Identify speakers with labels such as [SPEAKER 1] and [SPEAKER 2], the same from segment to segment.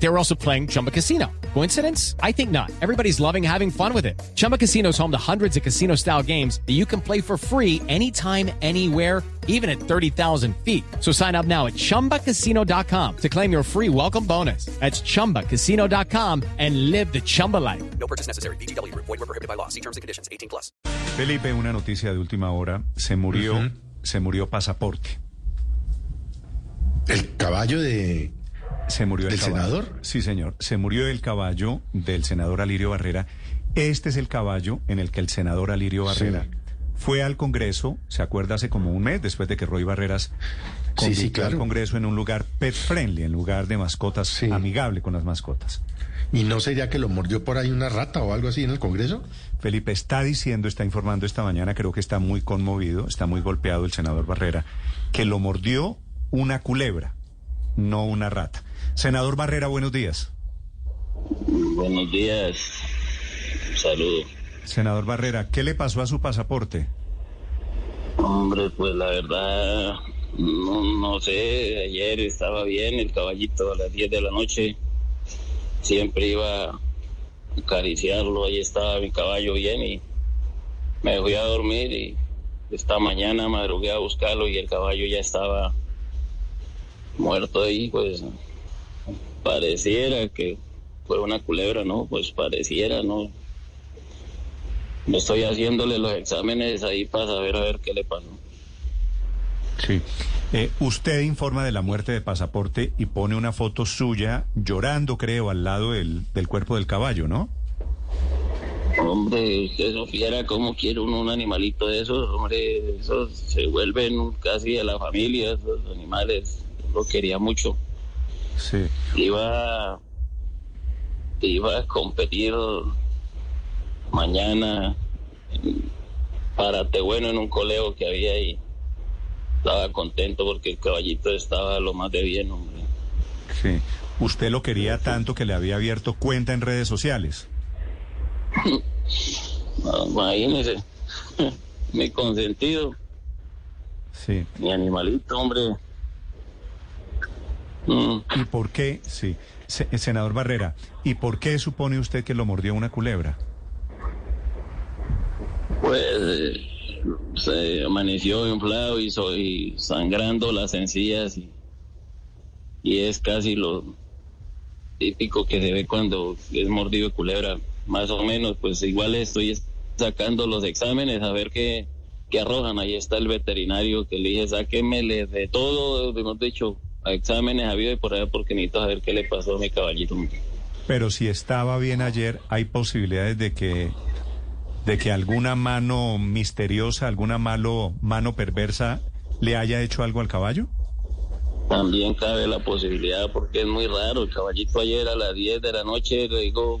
[SPEAKER 1] They were also playing Chumba Casino. Coincidence? I think not. Everybody's loving having fun with it. Chumba Casino is home to hundreds of casino style games that you can play for free anytime, anywhere, even at 30,000 feet. So sign up now at chumbacasino.com to claim your free welcome bonus. That's chumbacasino.com and live the Chumba life.
[SPEAKER 2] No purchase necessary. BGW. Void were prohibited by law. See terms and conditions. 18 plus.
[SPEAKER 3] Felipe, una noticia de última hora. Se murió, se murió pasaporte.
[SPEAKER 4] ¿El caballo de
[SPEAKER 3] Se murió el
[SPEAKER 4] ¿Del
[SPEAKER 3] caballo.
[SPEAKER 4] senador?
[SPEAKER 3] Sí, señor. Se murió el caballo del senador Alirio Barrera. Este es el caballo en el que el senador Alirio Barrera
[SPEAKER 4] Sí.
[SPEAKER 3] fue al Congreso, se acuerda hace como un mes, después de que Roy Barreras
[SPEAKER 4] Sí, sí,
[SPEAKER 3] convirtió al. Congreso en un lugar pet friendly, en lugar de mascotas, amigable con las mascotas.
[SPEAKER 4] ¿Y no sería que lo mordió por ahí una rata o algo así en el Congreso?
[SPEAKER 3] Felipe está diciendo, está informando esta mañana, creo que está muy conmovido, está muy golpeado el senador Barrera, que lo mordió una culebra, no una rata. Senador Barrera, buenos días.
[SPEAKER 5] Buenos días. Saludo.
[SPEAKER 3] Senador Barrera, ¿qué le pasó a su pasaporte?
[SPEAKER 5] Hombre, pues la verdad, no, no sé, ayer estaba bien el caballito a las 10 de la noche. Siempre iba a acariciarlo, ahí estaba mi caballo bien y me fui a dormir y esta mañana madrugué a buscarlo y el caballo ya estaba muerto ahí, pues pareciera que fue una culebra, ¿no? Pues pareciera, ¿no? Estoy haciéndole los exámenes ahí para saber a ver qué le pasó.
[SPEAKER 3] Sí. Eh, usted informa de la muerte de pasaporte y pone una foto suya llorando, creo, al lado del, del cuerpo del caballo, ¿no?
[SPEAKER 5] Hombre, usted supiera cómo quiere uno un animalito de esos, hombre, esos se vuelven casi de la familia, esos animales. Lo quería mucho.
[SPEAKER 3] Sí.
[SPEAKER 5] Iba, iba a competir mañana en Parate Bueno en un coleo que había ahí. Estaba contento porque el caballito estaba lo más de bien, hombre.
[SPEAKER 3] Sí. Usted lo quería tanto que le había abierto cuenta en redes sociales.
[SPEAKER 5] Imagínese, mi consentido,
[SPEAKER 3] Sí.
[SPEAKER 5] mi animalito, hombre. Mm,
[SPEAKER 3] ¿Y por qué? Sí. Eh, senador Barrera, ¿y por qué supone usted que lo mordió una culebra?
[SPEAKER 5] Pues se amaneció inflado y, so- y sangrando las encías y, y es casi lo típico que se ve cuando es mordido de culebra, más o menos, pues igual estoy sacando los exámenes a ver qué, qué arrojan, ahí está el veterinario que le dije, sáquemele de todo, hemos dicho, a exámenes habido y por allá porque necesito saber qué le pasó a mi caballito.
[SPEAKER 3] Pero si estaba bien ayer, ¿hay posibilidades de que, de que alguna mano misteriosa, alguna malo, mano perversa le haya hecho algo al caballo?
[SPEAKER 5] También cabe la posibilidad porque es muy raro. El caballito ayer a las 10 de la noche le digo,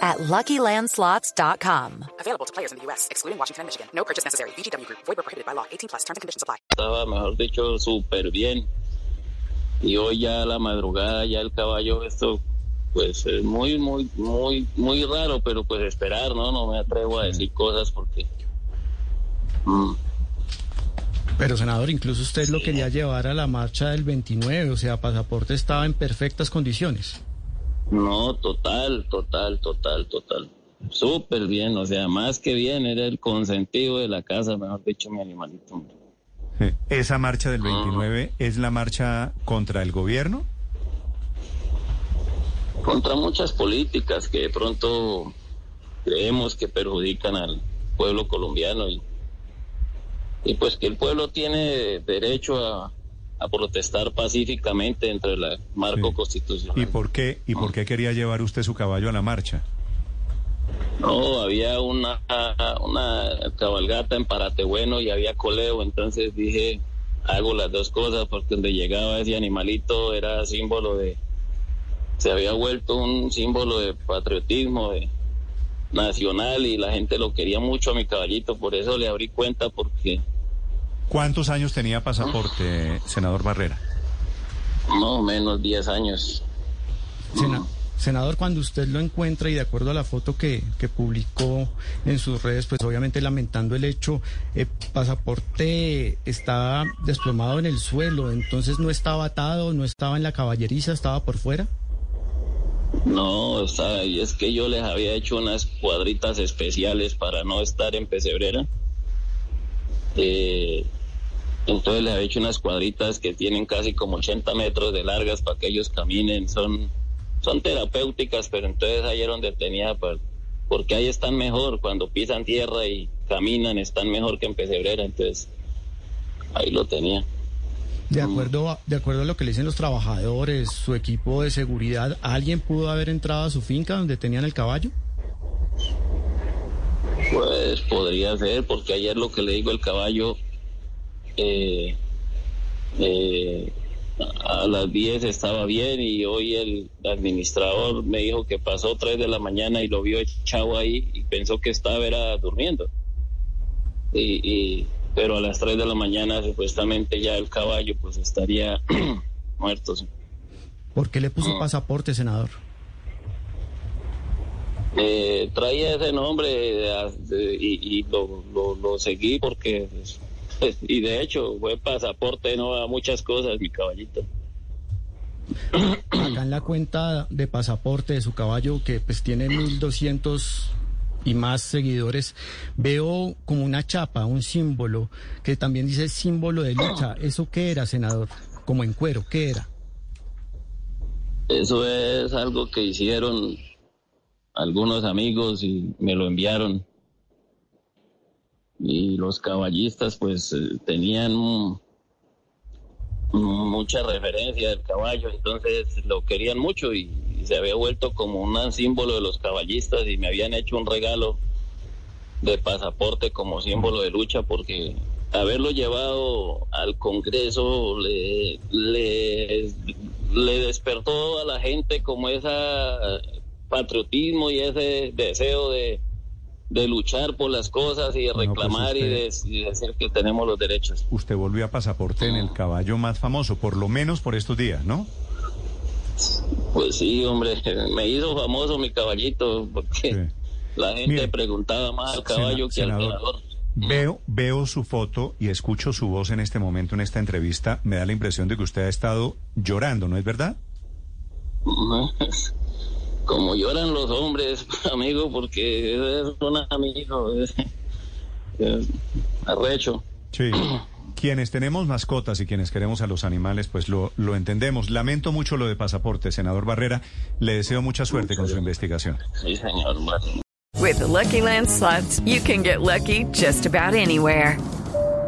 [SPEAKER 6] at LuckyLandSlots.com.
[SPEAKER 7] Available to players in the U.S., excluding Washington and Michigan. No purchase necessary. VGW Group. Void prohibited by law. 18 plus. Terms and conditions apply.
[SPEAKER 5] estaba, mejor dicho, súper bien. Y hoy ya a la madrugada, ya el caballo, esto, pues es muy, muy, muy, muy raro, pero pues esperar, ¿no? No me atrevo a decir cosas porque... Mm,
[SPEAKER 8] Pero senador, incluso usted lo quería llevar a la marcha del 29, o sea, pasaporte estaba en perfectas condiciones.
[SPEAKER 5] No, total, total, total, total. Súper bien, o sea, más que bien, era el consentido de la casa, mejor dicho, mi animalito.
[SPEAKER 3] ¿Esa marcha del 29 es la marcha contra el gobierno?
[SPEAKER 5] contra muchas políticas que de pronto creemos que perjudican al pueblo colombiano y, y pues que el pueblo tiene derecho a, a protestar pacíficamente dentro del marco
[SPEAKER 3] Sí.
[SPEAKER 5] constitucional.
[SPEAKER 3] ¿Y por qué, y por qué quería llevar usted su caballo a la marcha?
[SPEAKER 5] No, había una, una cabalgata en Parate Bueno y había coleo, entonces dije, hago las dos cosas porque donde llegaba ese animalito era símbolo de, se había vuelto un símbolo de patriotismo de, nacional y la gente lo quería mucho a mi caballito, por eso le abrí cuenta porque
[SPEAKER 3] ¿Cuántos años tenía pasaporte, senador Barrera?
[SPEAKER 5] más o menos 10 años.
[SPEAKER 8] Sena- senador, cuando usted lo encuentra y de acuerdo a la foto que, que publicó en sus redes, pues obviamente lamentando el hecho, el pasaporte estaba desplomado en el suelo, entonces no estaba atado, no estaba en la caballeriza, estaba por fuera.
[SPEAKER 5] No, está, y es que yo les había hecho unas cuadritas especiales para no estar en pesebrera. Eh, entonces les había hecho unas cuadritas que tienen casi como 80 metros de largas para que ellos caminen. Son, son terapéuticas, pero entonces ahí era donde tenía, pues, porque ahí están mejor. Cuando pisan tierra y caminan, están mejor que en pesebrera. Entonces ahí lo tenía.
[SPEAKER 8] De acuerdo, a, de acuerdo a lo que le dicen los trabajadores, su equipo de seguridad, ¿alguien pudo haber entrado a su finca donde tenían el caballo?
[SPEAKER 5] Pues podría ser, porque ayer lo que le digo, el caballo eh, eh, a las 10 estaba bien y hoy el administrador me dijo que pasó 3 de la mañana y lo vio echado ahí y pensó que estaba era durmiendo. Y, y- pero a las 3 de la mañana supuestamente ya el caballo pues estaría muerto.
[SPEAKER 8] ¿Por qué le puso pasaporte, senador?
[SPEAKER 5] Eh, traía ese nombre de- de- y, y lo, lo- lo seguí porque, pues, y de hecho fue pasaporte no a muchas cosas, mi caballito.
[SPEAKER 8] Acá en la cuenta de pasaporte de su caballo, que pues tiene 1200 y más seguidores, veo como una chapa, un símbolo, que también dice símbolo de lucha. ¿Eso qué era, senador? Como en cuero, ¿qué era?
[SPEAKER 5] Eso es algo que hicieron algunos amigos y me lo enviaron. Y los caballistas pues eh, tenían mucha referencia del caballo, entonces lo querían mucho y, y se había vuelto como un símbolo de los caballistas y me habían hecho un regalo de pasaporte como símbolo de lucha porque haberlo llevado al Congreso le, le, le despertó a la gente como ese patriotismo y ese deseo de, de luchar por las cosas y de
[SPEAKER 3] pues
[SPEAKER 5] reclamar y, de, decir que tenemos los derechos.
[SPEAKER 3] Usted volvió a pasaporte en el caballo más famoso, por lo menos por estos días, ¿no?
[SPEAKER 5] Pues sí, hombre, me hizo famoso mi caballito porque
[SPEAKER 3] Sí.
[SPEAKER 5] la gente
[SPEAKER 3] Mire,
[SPEAKER 5] preguntaba más al
[SPEAKER 3] Sena-
[SPEAKER 5] caballo que al
[SPEAKER 3] senador. Veo, veo su foto y escucho su voz en este momento, en esta entrevista. Me da la impresión de que usted ha estado llorando, ¿no es verdad?
[SPEAKER 5] Como lloran los hombres, amigo, porque es un amigo, es, es arrecho.
[SPEAKER 3] Sí. Quienes tenemos mascotas y quienes queremos a los animales, pues lo, lo entendemos. Lamento mucho lo de pasaporte, senador Barrera. Le deseo mucha suerte con su investigación.
[SPEAKER 5] Sí, señor.
[SPEAKER 9] With the Lucky Land slots, you can get lucky just about anywhere.